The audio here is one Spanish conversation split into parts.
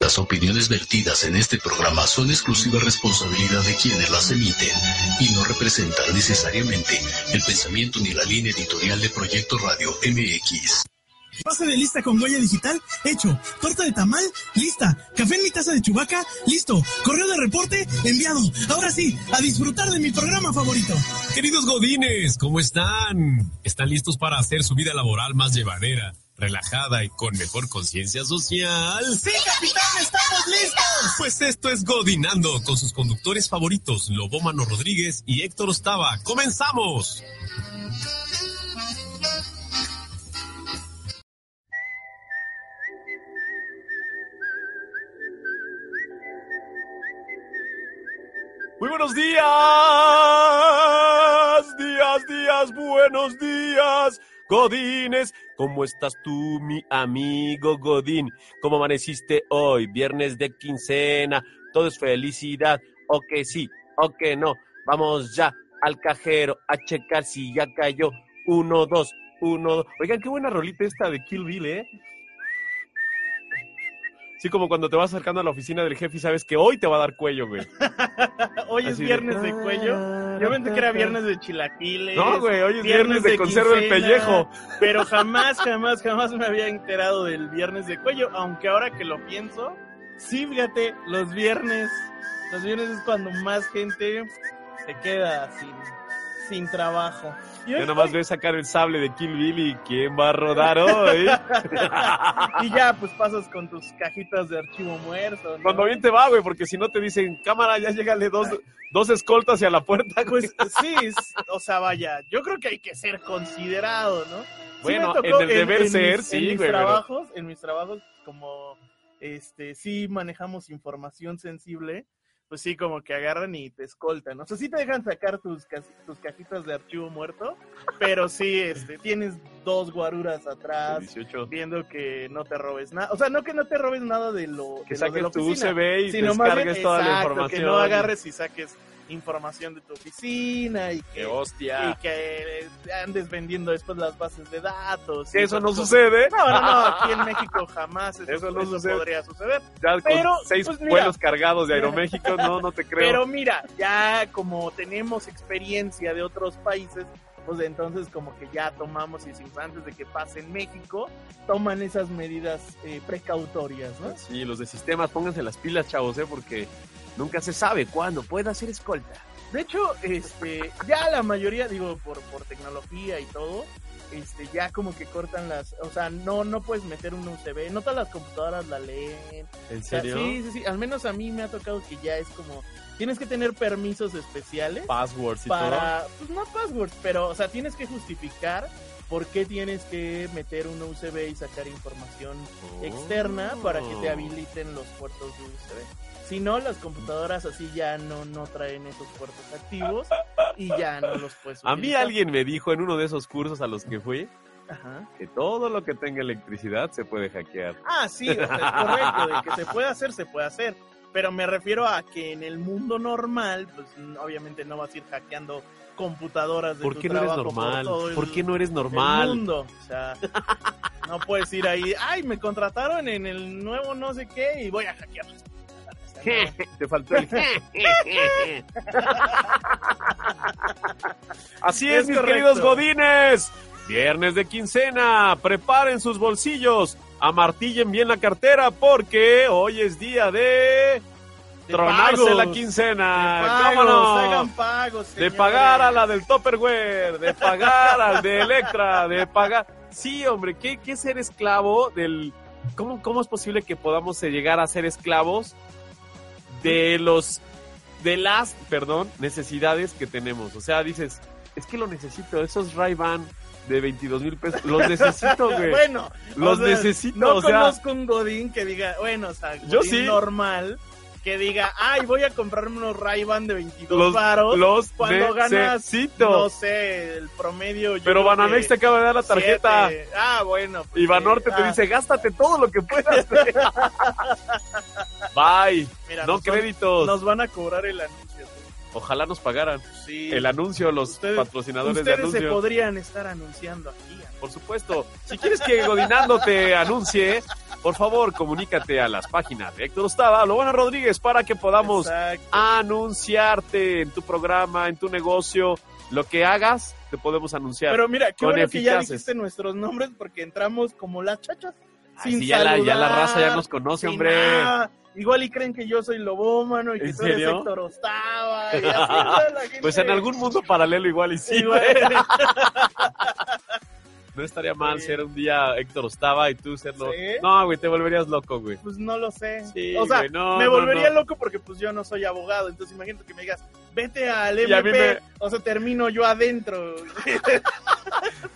las opiniones vertidas en este programa son exclusiva responsabilidad de quienes las emiten y no representan necesariamente el pensamiento ni la línea editorial de Proyecto Radio MX. Pase de lista con huella digital, hecho. Torta de tamal, lista. Café en mi taza de chubaca, listo. Correo de reporte, enviado. Ahora sí, a disfrutar de mi programa favorito. Queridos godines, ¿cómo están? ¿Están listos para hacer su vida laboral más llevadera? Relajada y con mejor conciencia social. ¡Sí, capitán! ¡Estamos listos! Pues esto es Godinando con sus conductores favoritos, Lobómano Rodríguez y Héctor Ostava. ¡Comenzamos! Muy buenos días, días, días, buenos días. Godines, ¿cómo estás tú, mi amigo Godín? ¿Cómo amaneciste hoy? Viernes de quincena, todo es felicidad, o que sí, o que no. Vamos ya al cajero a checar si ya cayó. Uno, dos, uno, dos. Oigan, qué buena rolita esta de Kill Bill, ¿eh? Sí, como cuando te vas acercando a la oficina del jefe y sabes que hoy te va a dar cuello, güey. hoy es viernes de, cuello. Yo pensé que era viernes de chilaquiles. No, güey, hoy es viernes, de, conserva el pellejo. Pero jamás, jamás, jamás me había enterado del viernes de cuello. Aunque ahora que lo pienso, sí, fíjate, los viernes, los viernes es cuando más gente se queda sin, sin trabajo. Ya nomás ves sacar el sable de Kill Bill y quién va a rodar hoy. y ya, pues pasas con tus cajitas de archivo muerto. Cuando bien te va, güey, porque si no te dicen, cámara, ya llegale dos, dos escoltas hacia la puerta. Pues sí, o sea, vaya, yo creo que hay que ser considerado, ¿no? Bueno, en el deber ser, sí, en mis güey. Trabajos, En mis trabajos, como este, sí manejamos información sensible pues sí, como que agarran y te escoltan. O sea, sí te dejan sacar tus, tus cajitas de archivo muerto, pero sí, este, tienes dos guaruras atrás, 18. viendo que no te robes nada. O sea, no que no te robes nada de lo que de saques lo de la tu oficina, USB y sino descargues bien, toda la exacto, información. Que no agarres y saques información de tu oficina y que, ¡Qué hostia! y que andes vendiendo después las bases de datos. Eso no sucede. No, no, no, aquí en México jamás eso, Eso no eso sucede. podría suceder. Ya Pero, con seis pues, mira. vuelos cargados de Aeroméxico, no, no te creo. Pero mira, ya como tenemos experiencia de otros países, pues entonces como que ya tomamos y antes de que pase en México, toman esas medidas eh, precautorias, ¿no? Sí, los de sistemas, pónganse las pilas, chavos, ¿eh? Porque nunca se sabe cuándo pueda ser escolta. De hecho, este, ya la mayoría, digo, por, por tecnología y todo, este, ya como que cortan las, o sea, no, no puedes meter un USB, no todas las computadoras la leen. ¿En O sea, serio? sí, sí, sí, al menos a mí me ha tocado que ya es como, tienes que tener permisos especiales. Passwords y todo. para, pues no passwords, pero, o sea, tienes que justificar por qué tienes que meter un USB y sacar información Oh. externa para que te habiliten los puertos de USB. Si no, las computadoras así ya no, no traen esos puertos activos y ya no los puedes A mí utilizar. alguien me dijo en uno de esos cursos a los que fui Ajá. que todo lo que tenga electricidad se puede hackear. Ah, sí, o sea, es correcto, de que se puede hacer, se puede hacer. Pero me refiero a que en el mundo normal, pues obviamente no vas a ir hackeando computadoras de ¿Por tu qué no eres por normal? todo el- ¿Por qué no eres el normal? mundo. O sea, no puedes ir ahí, ay, me contrataron en el nuevo no sé qué y voy a hackearles. O sea, no. Te faltó el Así es, Es mis correcto. queridos godines. Viernes de quincena, preparen sus bolsillos, amartillen bien la cartera porque hoy es día De tronarse pagos, la de quincena. pagos, ¡Vámonos! hagan pagos, De pagar a la del Topperware, de pagar al de Electra, de pagar. Sí, hombre, ¿qué, qué ser esclavo del. ¿Cómo, ¿Cómo es posible que podamos eh, llegar a ser esclavos de los. de las, perdón, necesidades que tenemos? O sea, dices, es que lo necesito, esos Ray-Ban de 22 mil pesos. Los necesito, güey. bueno, Los o sea, necesito, No o sea. conozco un Godín que diga, bueno, o sea, Yo Godín sí. normal, que diga, ay, voy a comprarme unos Ray-Ban de 22 Los, varos. los cuando ganas, necesito. no sé, el promedio. yo Pero Banamex te acaba de dar la tarjeta. siete. Ah, bueno. pues Y. Banorte te Ah, dice, gástate todo lo que puedas. güey". Bye. mira, no nos van- créditos. Nos van a cobrar el anuncio. Ojalá nos pagaran. Sí. El anuncio, los Ustedes- patrocinadores de Ustedes se anuncio. podrían estar anunciando aquí. Por supuesto. Si quieres que Godinando te anuncie, por favor, comunícate a las páginas de Héctor Ostava, Lobana Rodríguez, para que podamos Exacto. anunciarte en tu programa, en tu negocio. Lo que hagas, te podemos anunciar. Pero mira, qué bueno que ya dijiste nuestros nombres porque entramos como las chachas. Ay, sin sí, ya, la, ya la saludar, raza ya nos conoce, hombre. nada. Igual y creen que yo soy Lobómano y que ¿En tú eres? Héctor Ostava. Y así. La gente- Pues en algún mundo paralelo igual y sí. Igual- güey. No estaría mal Sí. ser un día Héctor Ostava y tú serlo. ¿Sí? No, güey, te volverías loco, güey. Pues no lo sé. Sí, o sea, güey, no, me volvería no. loco porque pues yo no soy abogado. Entonces imagínate que me digas, vete al MP. me- O sea, termino yo adentro.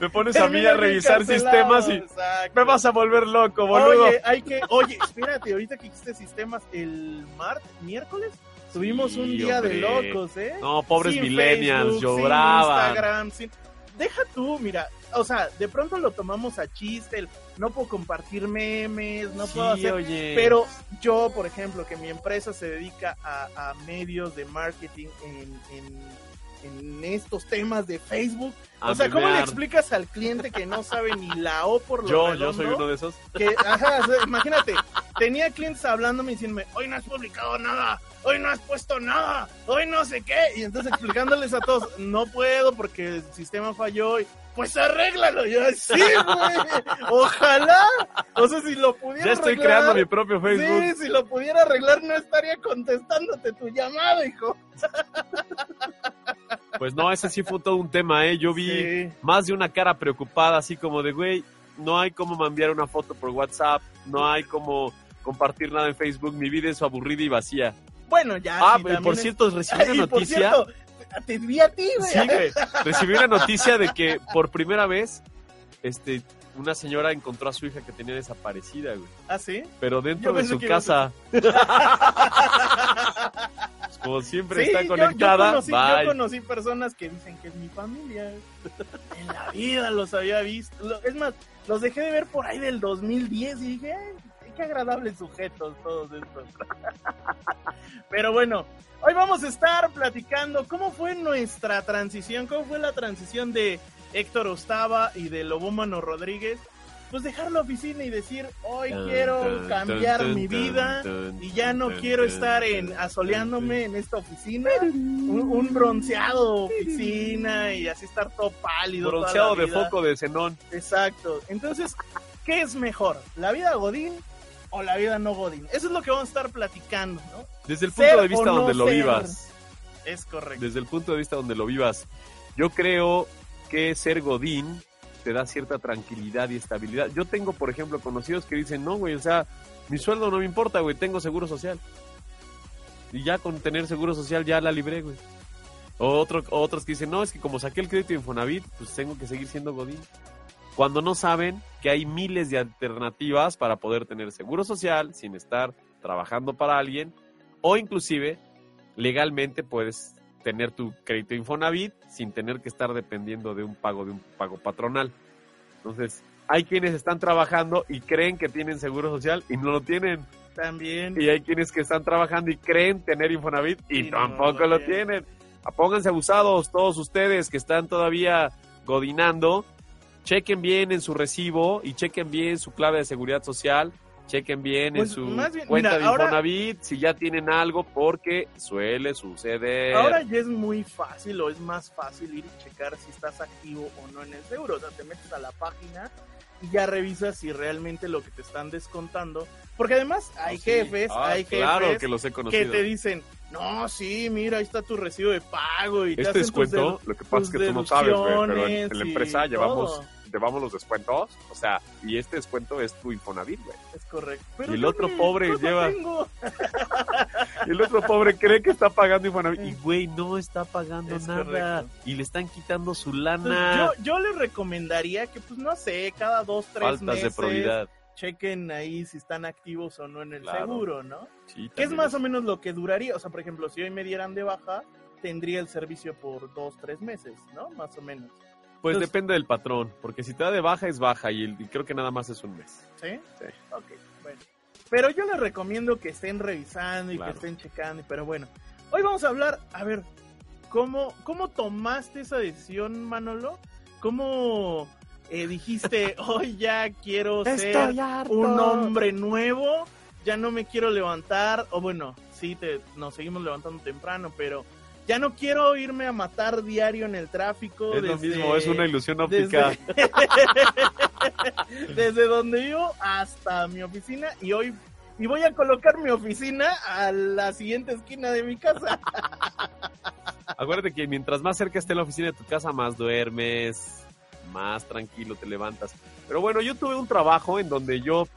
Me pones a mí a revisar sistemas y exacto. me vas a volver loco, boludo. Oye, hay que, oye, espérate, ahorita que hiciste sistemas el martes, miércoles, tuvimos Sí, un día de locos, ¿eh? No, pobres Sin millennials, Facebook, sin lloraban. Instagram, sin- Deja tú, mira, o sea, de pronto lo tomamos a chiste, el, no puedo compartir memes, no puedo hacer... oye. Pero yo, por ejemplo, que mi empresa se dedica a, a medios de marketing en, en- en estos temas de Facebook, A o sea, ¿cómo le explicas al cliente que no sabe ni la O por lo Yo, yo redondo? soy uno de esos. que, ajá, o sea, imagínate, tenía clientes hablándome y diciéndome, hoy no has publicado nada, hoy no has puesto nada, hoy no sé qué, y entonces explicándoles a todos, no puedo porque el sistema falló, y, pues arréglalo, y yo, sí, güey, ojalá, o sea, si lo pudiera Ya estoy arreglar, creando mi propio Facebook. Sí, si lo pudiera arreglar no estaría contestándote tu llamada, hijo. Pues no, ese sí fue todo un tema, ¿eh? Yo vi Sí. más de una cara preocupada, así como de, güey, no hay como enviar una foto por WhatsApp, no hay como compartir nada en Facebook, mi vida es aburrida y vacía. Bueno, ya. Ah, y también por es- cierto, recibí una noticia. cierto, te vi a ti, güey. Sí, güey. Recibí una noticia de que por primera vez, este, una señora encontró a su hija que tenía desaparecida, güey. ¿Ah, sí? Pero dentro Yo de su casa. Pues como siempre Sí, está conectada, Yo, conocí, yo bye. conocí personas que dicen que es mi familia. En la vida los había visto. Es más, los dejé de ver por ahí del 2010 y dije, "Ay, qué agradables sujetos todos estos. Pero bueno, hoy vamos a estar platicando cómo fue nuestra transición, cómo fue la transición de Héctor Ostava y de Lobómano Rodríguez. Pues dejar la oficina y decir, hoy quiero cambiar mi vida y ya no quiero estar en asoleándome en esta oficina, un, un bronceado oficina y así estar todo pálido. toda Bronceado de foco de xenón. Exacto. Entonces, ¿qué es mejor? ¿La vida Godín o la vida no Godín? Eso es lo que vamos a estar platicando, ¿no? Desde el Ser punto de vista no donde lo vivas. Es correcto. Desde el punto de vista donde lo vivas. Yo creo que ser Godín te da cierta tranquilidad y estabilidad. Yo tengo, por ejemplo, conocidos que dicen, no, güey, o sea, mi sueldo no me importa, güey, tengo seguro social. Y ya con tener seguro social ya la libré, güey. O otro, otros que dicen, no, es que como saqué el crédito de Infonavit, pues tengo que seguir siendo Godín. Cuando no saben que hay miles de alternativas para poder tener seguro social sin estar trabajando para alguien, o inclusive legalmente puedes tener tu crédito Infonavit sin tener que estar dependiendo de un pago de un pago patronal. Entonces, hay quienes están trabajando y creen que tienen seguro social y no lo tienen. También. Y hay quienes que están trabajando y creen tener Infonavit y, Y no tampoco lo lo tienen. Ah, Pónganse abusados todos ustedes que están todavía godinando. Chequen bien en su recibo y chequen bien su clave de seguridad social. Chequen bien Pues, en su bien, cuenta mira, de ahora- Infonavit si ya tienen algo porque suele suceder. Ahora ya es muy fácil o es más fácil ir y checar si estás activo o no en el seguro. O sea, te metes a la página y ya revisas si realmente lo que te están descontando. Porque además hay Oh, sí. jefes, Ah, hay jefes Claro que los he que te dicen, no, sí, mira, ahí está tu recibo de pago y te Este descuento, lo que pasa es que tú no sabes, pero en, en la empresa llevamos, todo. Llevamos los descuentos, o sea, y este descuento es tu Infonavit, güey. Es correcto. Pero Y el otro pobre lleva- tengo. El otro pobre cree que está pagando Infonavit. Y güey, no está pagando Es nada. correcto. Y le están quitando su lana. yo, yo les recomendaría que, pues no sé, cada dos, tres Faltas meses de probidad. chequen ahí si están activos o no en el Claro. seguro, ¿no? Sí, Que es más o menos lo que duraría. O sea, por ejemplo, si hoy me dieran de baja, tendría el servicio por dos, tres meses, ¿no? Más o menos. Pues Entonces- depende del patrón, porque si te da de baja es baja y, el- y creo que nada más es un mes. ¿Sí? Sí. Ok, bueno. Pero yo les recomiendo que estén revisando y Claro. que estén checando. Pero bueno, hoy vamos a hablar, a ver, ¿cómo, cómo tomaste esa decisión, Manolo? ¿Cómo eh, dijiste, hoy ya quiero ser un hombre nuevo? Ya no me quiero levantar, o bueno, sí, te, nos seguimos levantando temprano, pero ya no quiero irme a matar diario en el tráfico. Es lo mismo, es una ilusión óptica. desde, desde donde vivo hasta mi oficina y hoy y voy a colocar mi oficina a la siguiente esquina de mi casa. Acuérdate que mientras más cerca esté la oficina de tu casa, más duermes, más tranquilo te levantas. Pero bueno, yo tuve un trabajo en donde yo,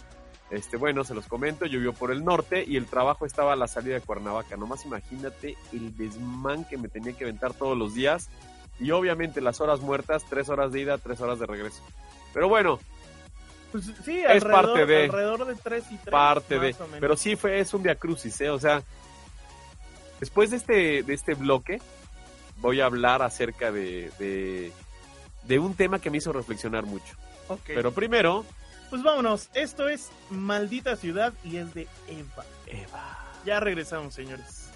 este, bueno, se los comento, vivo por el norte y el trabajo estaba a la salida de Cuernavaca. Nomás imagínate el desmán que me tenía que aventar todos los días. Y obviamente las horas muertas, tres horas de ida, tres horas de regreso. Pero bueno, Pues sí, Es alrededor, parte de- alrededor de tres y tres. parte de. más o menos. Pero sí fue, es un via crucis, ¿eh? O sea, después de este, de este bloque, voy a hablar acerca de, de, de un tema que me hizo reflexionar mucho. Pero primero, Pues vámonos, esto es Maldita Ciudad y es de Eva. Eva. Ya regresamos, señores.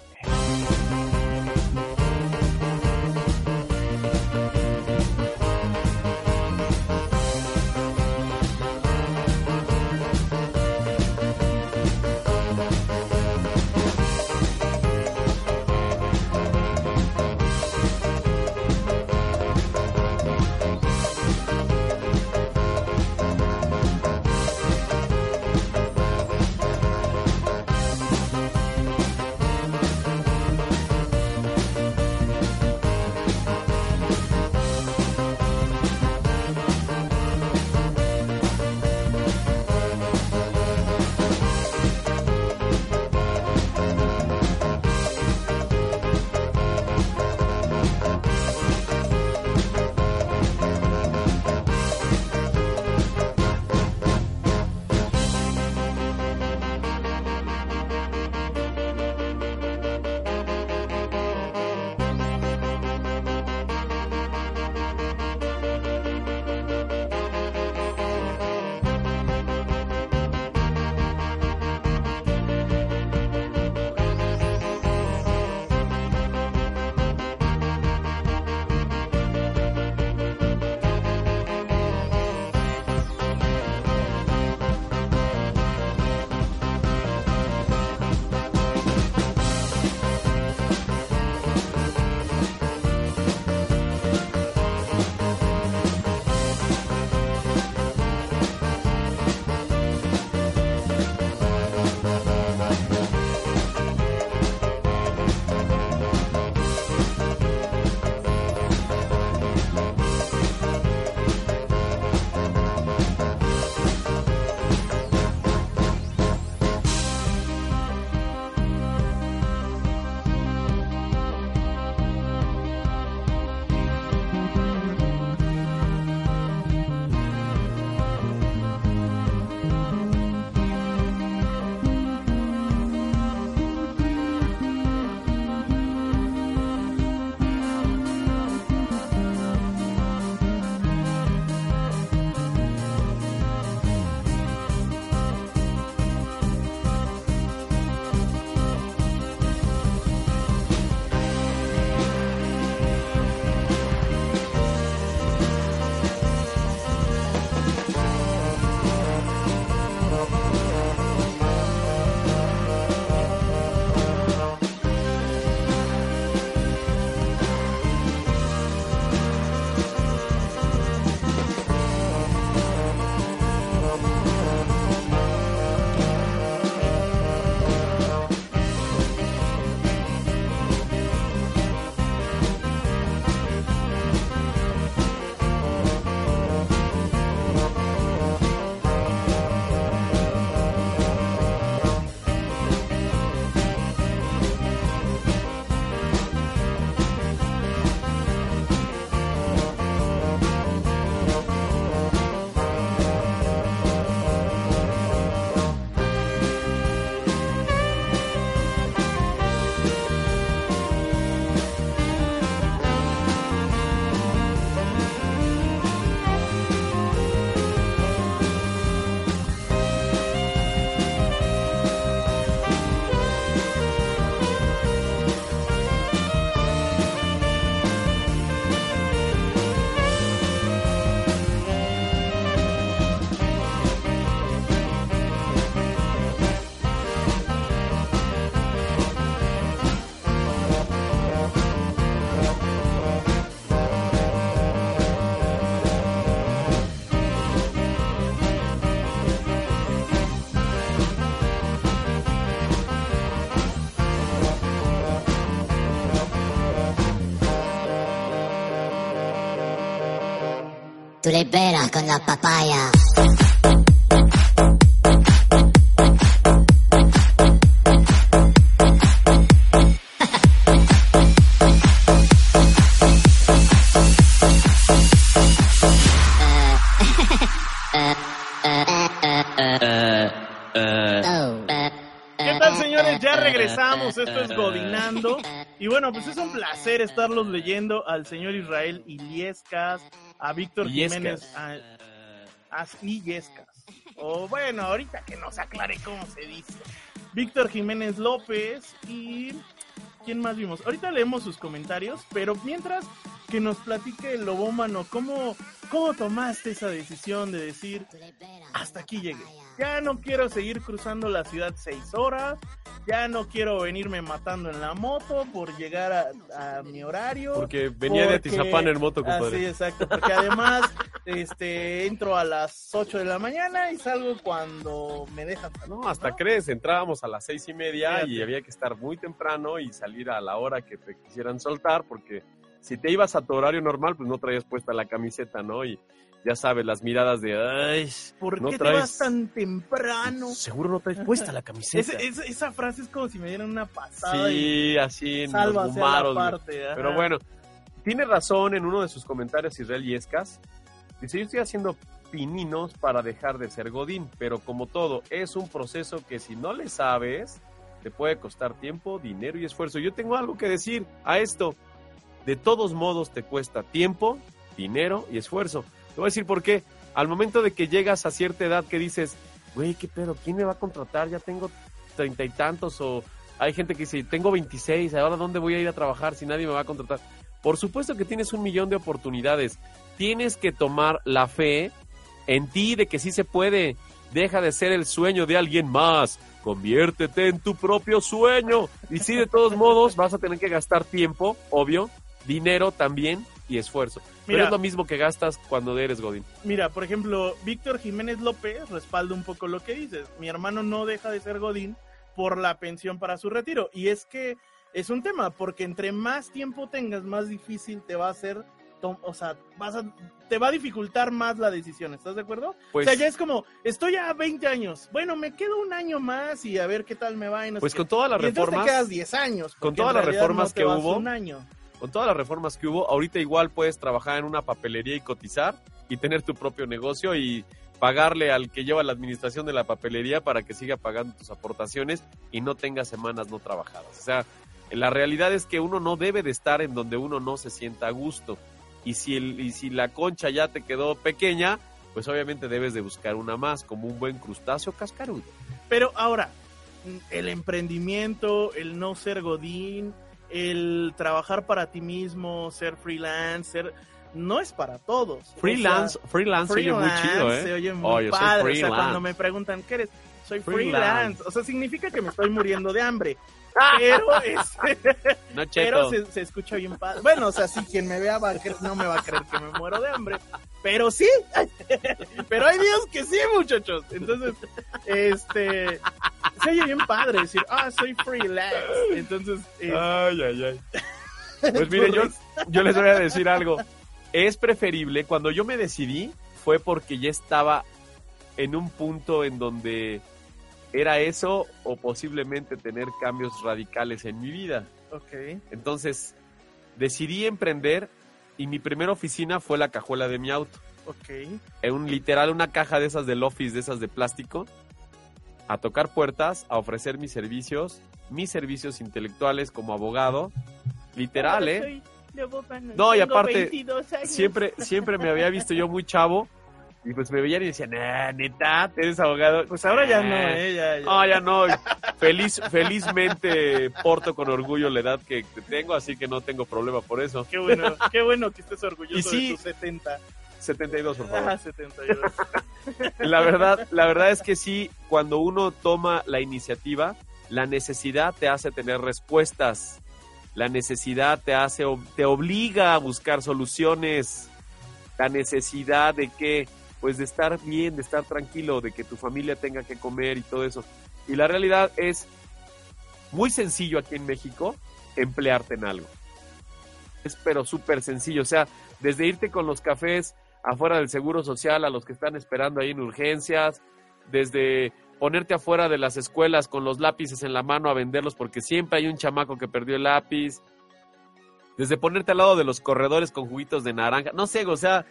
Peras con la papaya. ¿Qué tal, señores? Ya regresamos. Esto es Godinando. Y bueno, pues es un placer estarlos leyendo al señor Israel Iliescas, a Víctor. Jiménez. A. O bueno, ahorita que nos aclare cómo se dice. Víctor Jiménez López y. ¿Quién más vimos? Ahorita leemos sus comentarios, pero mientras que nos platique el lobómano, ¿cómo, ¿cómo tomaste esa decisión de decir, hasta aquí llegué? Ya no quiero seguir cruzando la ciudad seis horas, ya no quiero venirme matando en la moto por llegar a, a mi horario. Porque venía de Atizapán en moto, Ah, compadre. sí, exacto, porque además este entro a las 8 de la mañana y salgo cuando me dejan salir, No, hasta ¿no? crees, entrábamos a las seis y media y había que estar muy temprano y salir a la hora que te quisieran soltar, porque si te ibas a tu horario normal, pues no traías puesta la camiseta, ¿no? Y ya sabes, las miradas de, ay, ¿Por no qué te traes- vas tan temprano? seguro no traes puesta la camiseta. Ese- esa, esa frase es como si me dieran una pasada y Sí, así en los sálvase a la gumaros, güey. parte. Pero bueno, tiene razón en uno de sus comentarios Israel Yescas. Dice, yo estoy haciendo pininos para dejar de ser Godín, pero como todo, es un proceso que si no le sabes, te puede costar tiempo, dinero y esfuerzo. Yo tengo algo que decir a esto. De todos modos te cuesta tiempo, dinero y esfuerzo. Te voy a decir por qué. Al momento de que llegas a cierta edad que dices, güey, ¿qué pedo? ¿Quién me va a contratar? Ya tengo treinta y tantos o hay gente que dice, tengo 26, ahora dónde voy a ir a trabajar si nadie me va a contratar. Por supuesto que tienes un millón de oportunidades. Tienes que tomar la fe en ti de que sí se puede. Deja de ser el sueño de alguien más. Conviértete en tu propio sueño. Y sí, de todos modos, vas a tener que gastar tiempo, obvio, dinero también y esfuerzo. Pero es lo mismo que gastas cuando eres Godín. Mira, por ejemplo, Víctor Jiménez López respalda un poco lo que dices. Mi hermano no deja de ser Godín por la pensión para su retiro. Y es que es un tema, porque entre más tiempo tengas, más difícil te va a hacer, tom- o sea, vas a, te va a dificultar más la decisión. ¿Estás de acuerdo? Pues, o sea, ya es como, estoy a 20 años. Bueno, me quedo un año más y a ver qué tal me va. Y no pues con todas las reformas... te quedas 10 años. con todas las reformas no que hubo, Un año. Con todas las reformas que hubo, ahorita igual puedes trabajar en una papelería y cotizar y tener tu propio negocio y pagarle al que lleva la administración de la papelería para que siga pagando tus aportaciones y no tenga semanas no trabajadas. O sea, la realidad es que uno no debe de estar en donde uno no se sienta a gusto. Y si, y si la concha ya te quedó pequeña, pues obviamente debes de buscar una más, como un buen crustáceo cascarudo. Pero ahora, el emprendimiento, el no ser godín, el trabajar para ti mismo, ser freelance, ser- no es para todos. O Freelance, sea, freelance, se oye muy chido, ¿eh? Se oye muy padre. O sea, cuando me preguntan, ¿qué eres? Soy Freelance. freelance. O sea, significa que me estoy muriendo de hambre. Pero, es- No, pero se, se escucha bien padre. Bueno, o sea, sí, quien me vea va a no me va a creer que me muero de hambre. Pero sí. Pero hay días que sí, muchachos. Entonces, este. Se oye bien padre decir, ah, soy freelance. Entonces, eh, Ay, ay, ay. Pues miren, yo, yo les voy a decir algo. Es preferible, cuando yo me decidí, fue porque ya estaba en un punto en donde era eso o posiblemente tener cambios radicales en mi vida. ok. Entonces, decidí emprender y mi primera oficina fue la cajuela de mi auto. Ok. En un literal, una caja de esas del office, de esas de plástico, a tocar puertas, a ofrecer mis servicios, mis servicios intelectuales como abogado. Literal, ¿eh? No, y aparte, siempre, siempre me había visto yo muy chavo y pues me veían y decían, "Ah, neta, eres abogado. Pues ahora ya Ah, no, ¿eh? Ya, ya. No, ya no. Feliz, felizmente porto con orgullo la edad que tengo, así que no tengo problema por eso. Qué bueno, qué bueno que estés orgulloso Y sí. de tus 70. 72, por favor. Ah, 72. La verdad, la verdad es que sí, cuando uno toma la iniciativa, la necesidad te hace tener respuestas. La necesidad te hace, te obliga a buscar soluciones. La necesidad de que, pues de estar bien, de estar tranquilo, de que tu familia tenga que comer y todo eso. Y la realidad es muy sencillo aquí en México emplearte en algo. Es pero súper sencillo. O sea, desde irte con los cafés afuera del Seguro Social a los que están esperando ahí en urgencias, desde ponerte afuera de las escuelas con los lápices en la mano a venderlos porque siempre hay un chamaco que perdió el lápiz, desde ponerte al lado de los corredores con juguitos de naranja, no sé, o sea,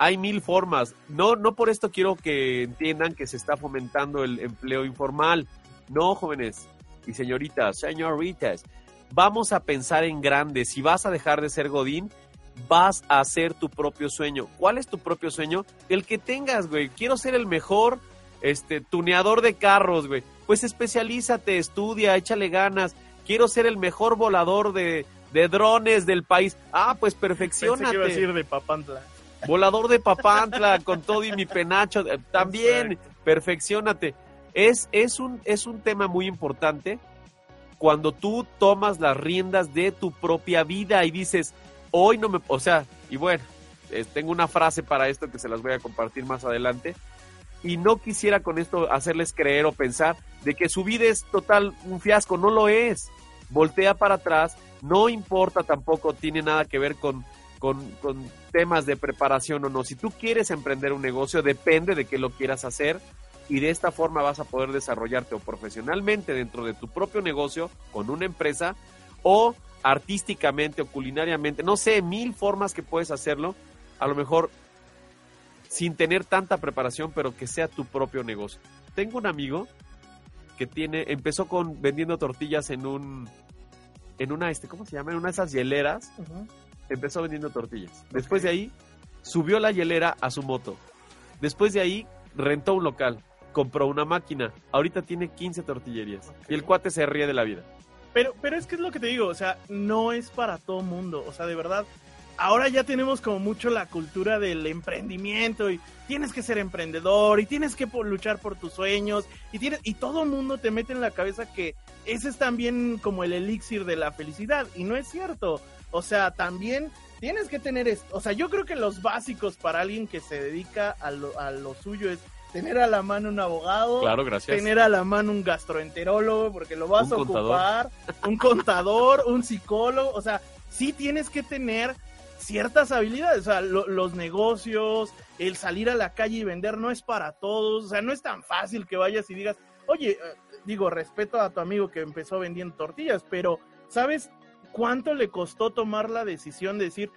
hay mil formas. No, no por esto quiero que entiendan que se está fomentando el empleo informal. No, jóvenes y señoritas, señoritas, vamos a pensar en grande. Si vas a dejar de ser Godín, vas a hacer tu propio sueño. ¿Cuál es tu propio sueño? El que tengas, güey. Quiero ser el mejor este tuneador de carros, güey. Pues especialízate, estudia, échale ganas. Quiero ser el mejor volador de, de drones del país. Ah, pues perfeccionate. Pensé que iba a decir de Papantla. Volador de Papantla con todo y mi penacho. eh, También, perfeccionate. Es, es, un, es un tema muy importante cuando tú tomas las riendas de tu propia vida y dices, hoy no me... O sea, y bueno, tengo una frase para esto que se las voy a compartir más adelante. Y no quisiera con esto hacerles creer o pensar de que su vida es total un fiasco. No lo es. Voltea para atrás. No importa tampoco, tiene nada que ver con, con, con temas de preparación o no. Si tú quieres emprender un negocio, depende de qué lo quieras hacer y de esta forma vas a poder desarrollarte o profesionalmente dentro de tu propio negocio con una empresa o artísticamente o culinariamente, no sé, mil formas que puedes hacerlo, a lo mejor sin tener tanta preparación, pero que sea tu propio negocio. Tengo un amigo que tiene, empezó con vendiendo tortillas en un, en una, este, ¿cómo se llama? En una de esas hieleras. Empezó vendiendo tortillas. Después de ahí, subió la hielera a su moto. Después de ahí, rentó un local, compró una máquina. Ahorita tiene 15 tortillerías. Y el cuate se ríe de la vida. Pero, pero es que es lo que te digo, o sea, no es para todo mundo, o sea, de verdad, ahora ya tenemos como mucho la cultura del emprendimiento y tienes que ser emprendedor y tienes que luchar por tus sueños y tienes y todo mundo te mete en la cabeza que ese es también como el elixir de la felicidad y no es cierto, o sea, también tienes que tener esto, o sea, yo creo que los básicos para alguien que se dedica a lo, a lo suyo es tener a la mano un abogado, Claro, gracias. tener a la mano un gastroenterólogo porque lo vas Un a contador. ocupar, un contador, un psicólogo, o sea, sí tienes que tener ciertas habilidades, o sea, lo- los negocios, el salir a la calle y vender no es para todos, o sea, no es tan fácil que vayas y digas, oye, eh, digo, respeto a tu amigo que empezó vendiendo tortillas, pero ¿sabes cuánto le costó tomar la decisión de decir,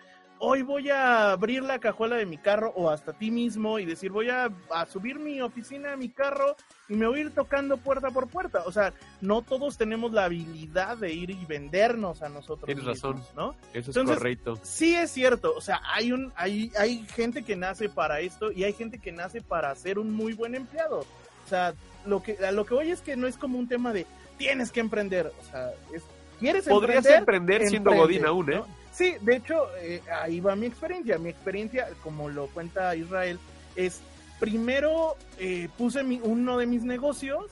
hoy voy a abrir la cajuela de mi carro o hasta ti mismo y decir voy a, a subir mi oficina a mi carro y me voy a ir tocando puerta por puerta. O sea, no todos tenemos la habilidad de ir y vendernos a nosotros. Tienes mismos, razón. ¿no? Eso es Entonces, correcto. Sí es cierto, o sea, hay un hay hay gente que nace para esto y hay gente que nace para ser un muy buen empleado. O sea, lo que a lo que voy es que no es como un tema de tienes que emprender, o sea, es quieres Podrías emprender, emprender siendo emprende, Godín aún, ¿eh? ¿no? Sí, de hecho, eh, ahí va mi experiencia. Mi experiencia, como lo cuenta Israel, es primero eh, puse mi- uno de mis negocios,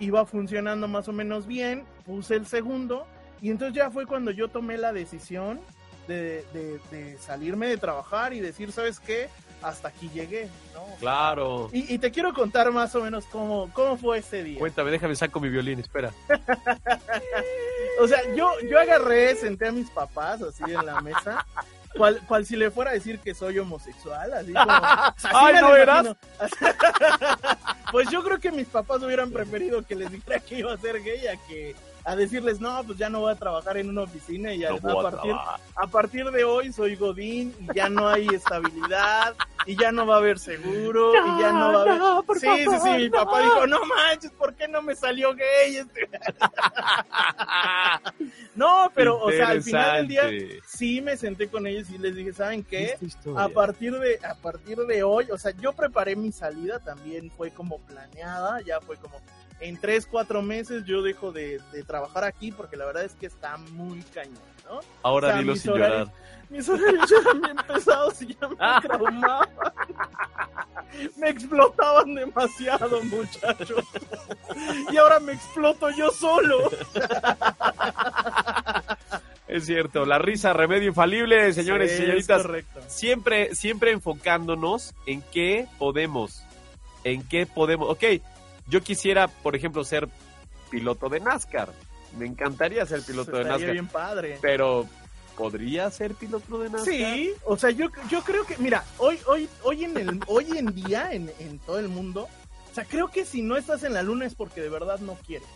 iba funcionando más o menos bien, puse el segundo, y entonces ya fue cuando yo tomé la decisión de, de- de salirme de trabajar y decir, ¿sabes qué? Hasta aquí llegué, ¿no? Claro. Y, y te quiero contar más o menos cómo, cómo fue ese día. Cuéntame, déjame saco mi violín, espera. O sea, yo, yo agarré, senté a mis papás así en la mesa, cual, cual si le fuera a decir que soy homosexual, así como... así Ay, ¿no imagino. Pues yo creo que mis papás hubieran preferido que les dijera que iba a ser gay a que a decirles, no, pues ya no voy a trabajar en una oficina y ya No a, partir, a partir de hoy soy Godín y ya no hay estabilidad y ya no va a haber seguro y ya no va a haber... no, por sí, sí, favor, sí, mi no. papá dijo, no manches, ¿por qué no me salió gay? este?" no, pero, o sea, al final del día sí me senté con ellos y les dije, ¿saben qué? A partir de a partir de hoy, o sea, yo preparé mi salida, también fue como planeada, ya fue como en tres, cuatro meses yo dejo de, de trabajar aquí porque la verdad es que está muy cañón, ¿no? Ahora o sea, dilo sin horarios- llorar. Mis horarios eran bien pesados y ya me traumaban. Me explotaban demasiado, muchachos. Y ahora me exploto yo solo. Es cierto, la risa, remedio infalible, señores y Sí, señoritas. Correcto. Siempre, siempre enfocándonos en qué podemos. En qué podemos. Ok, yo quisiera, por ejemplo, ser piloto de NASCAR. Me encantaría ser piloto de Estaría NASCAR. bien padre. Pero podría ser piloto de NASCAR. Sí, o sea, yo, yo creo que, mira, hoy, hoy, hoy en el, hoy en día, en, en todo el mundo, o sea, creo que si no estás en la luna es porque de verdad no quieres.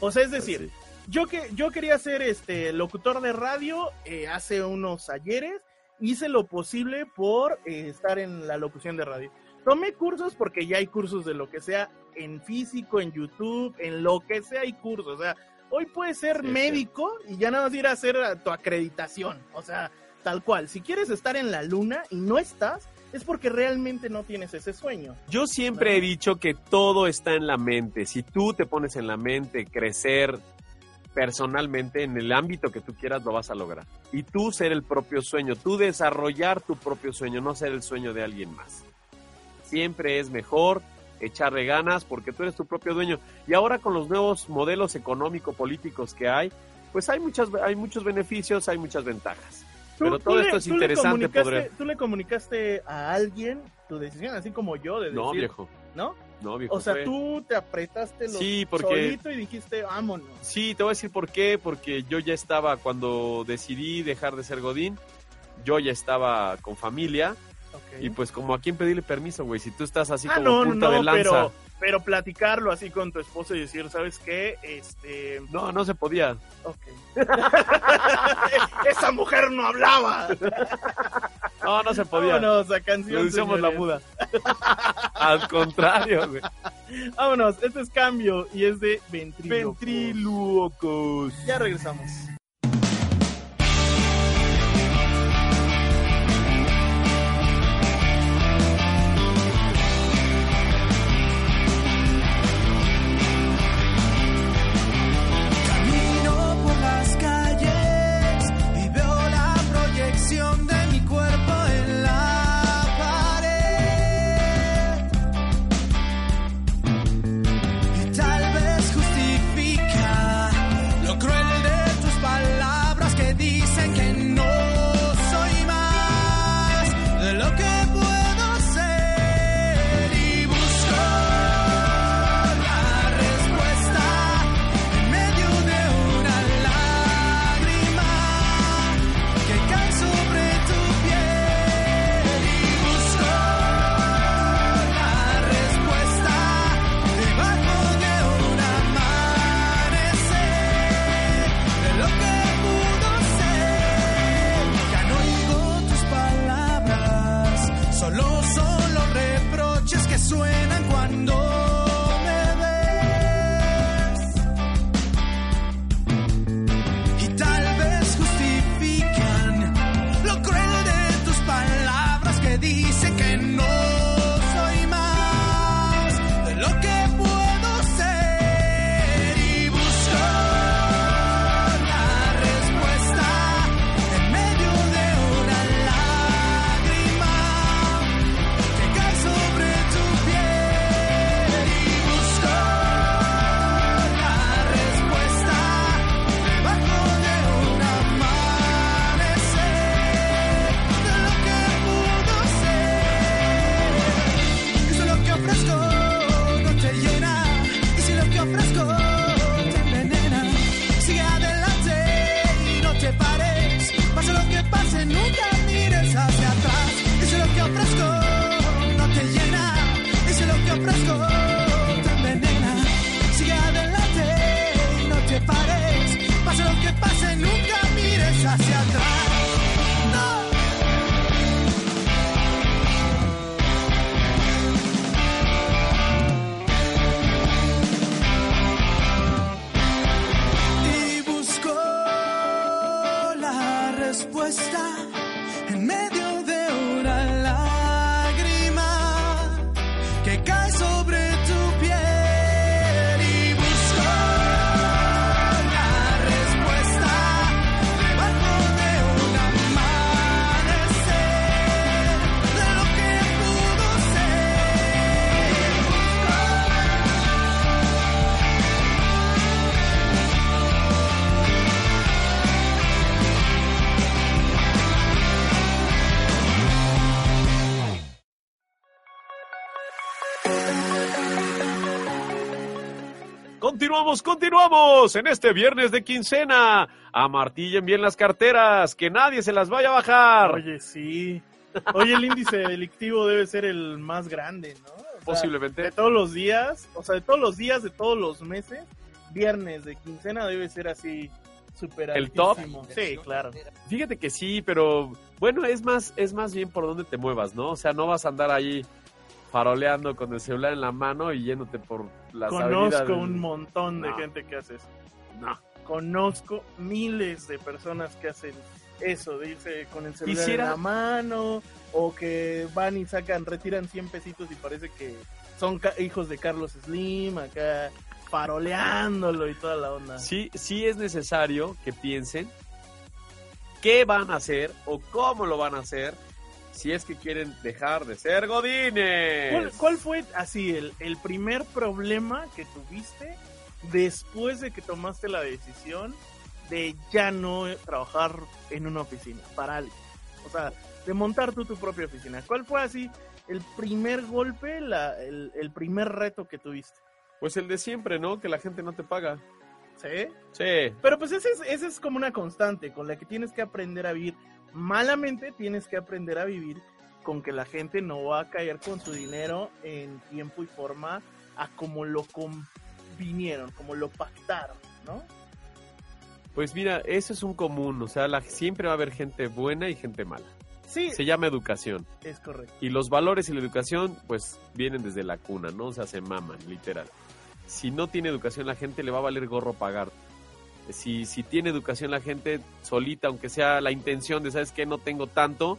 O sea, es decir, Pues sí. yo que yo quería ser este locutor de radio eh, hace unos ayeres, hice lo posible por eh, estar en la locución de radio. Tomé cursos porque ya hay cursos de lo que sea en físico, en YouTube, en lo que sea hay cursos. O sea, hoy puedes ser Sí, médico y ya nada más ir a hacer tu acreditación. O sea, tal cual. Si quieres estar en la luna y no estás, es porque realmente no tienes ese sueño. Yo siempre he dicho que todo está en la mente. Si tú te pones en la mente crecer personalmente en el ámbito que tú quieras, lo vas a lograr. Y tú ser el propio sueño, tú desarrollar tu propio sueño, no ser el sueño de alguien más. Siempre es mejor echarle ganas porque tú eres tu propio dueño. Y ahora con los nuevos modelos económico-políticos que hay, pues hay, muchas, hay muchos beneficios, hay muchas ventajas. Pero todo le- esto es interesante. Podré... Tú le comunicaste a alguien tu decisión, así como yo, de decir, No, viejo. ¿no? No, viejo. O sea, fue- tú te apretaste los Sí, porque- solito y dijiste, vámonos. Sí, te voy a decir por qué, porque yo ya estaba, cuando decidí dejar de ser Godín, yo ya estaba con familia, Y pues como a quién pedirle permiso, güey, si tú estás así ah, como no, no, punta de no, lanza. pero, pero platicarlo así con tu esposo y decir, ¿sabes qué? Este, No, no se podía. ok. Esa mujer no hablaba. No, no se podía. Vámonos a canción. Le la muda. Al contrario, güey. Vámonos, este es cambio y es de Ventrilo. Ventrílocos. Ya regresamos. Continuamos, continuamos en este viernes de quincena. Amartillen bien las carteras, que nadie se las vaya a bajar. Oye, sí. Oye, el índice delictivo debe ser el más grande, ¿no? O sea, Posiblemente. De todos los días, o sea, de todos los días, de todos los meses, viernes de quincena debe ser así súper ¿El top? Sí, claro. Fíjate que sí, pero bueno, es más, es más bien por donde te muevas, ¿no? O sea, no vas a andar ahí faroleando con el celular en la mano y yéndote por las Conozco del- un montón de No. gente que hace eso. No. Conozco miles de personas que hacen eso, de irse con el celular Quisiera- en la mano, o que van y sacan, retiran 100 pesitos y parece que son ca- hijos de Carlos Slim, acá paroleándolo y toda la onda. Sí, sí es necesario que piensen qué van a hacer o cómo lo van a hacer si es que quieren dejar de ser godines. ¿Cuál, cuál fue así el, el primer problema que tuviste después de que tomaste la decisión de ya no trabajar en una oficina para alguien? O sea, de montar tú tu propia oficina. ¿Cuál fue así el primer golpe, la, el, el primer reto que tuviste? Pues el de siempre, ¿no? Que la gente no te paga. ¿Sí? Sí. Pero pues ese es, ese es como una constante con la que tienes que aprender a vivir. Malamente tienes que aprender a vivir con que la gente no va a caer con su dinero en tiempo y forma a como lo convinieron, como lo pactaron, ¿no? Pues mira, eso es un común, o sea, la- siempre va a haber gente buena y gente mala. Sí, Se llama educación. es correcto. Y los valores y la educación, pues vienen desde la cuna, ¿no? O sea, se maman, literal. Si no tiene educación la gente, le va a valer gorro pagar. Si, si tiene educación la gente solita, aunque sea la intención de, ¿sabes qué? No tengo tanto,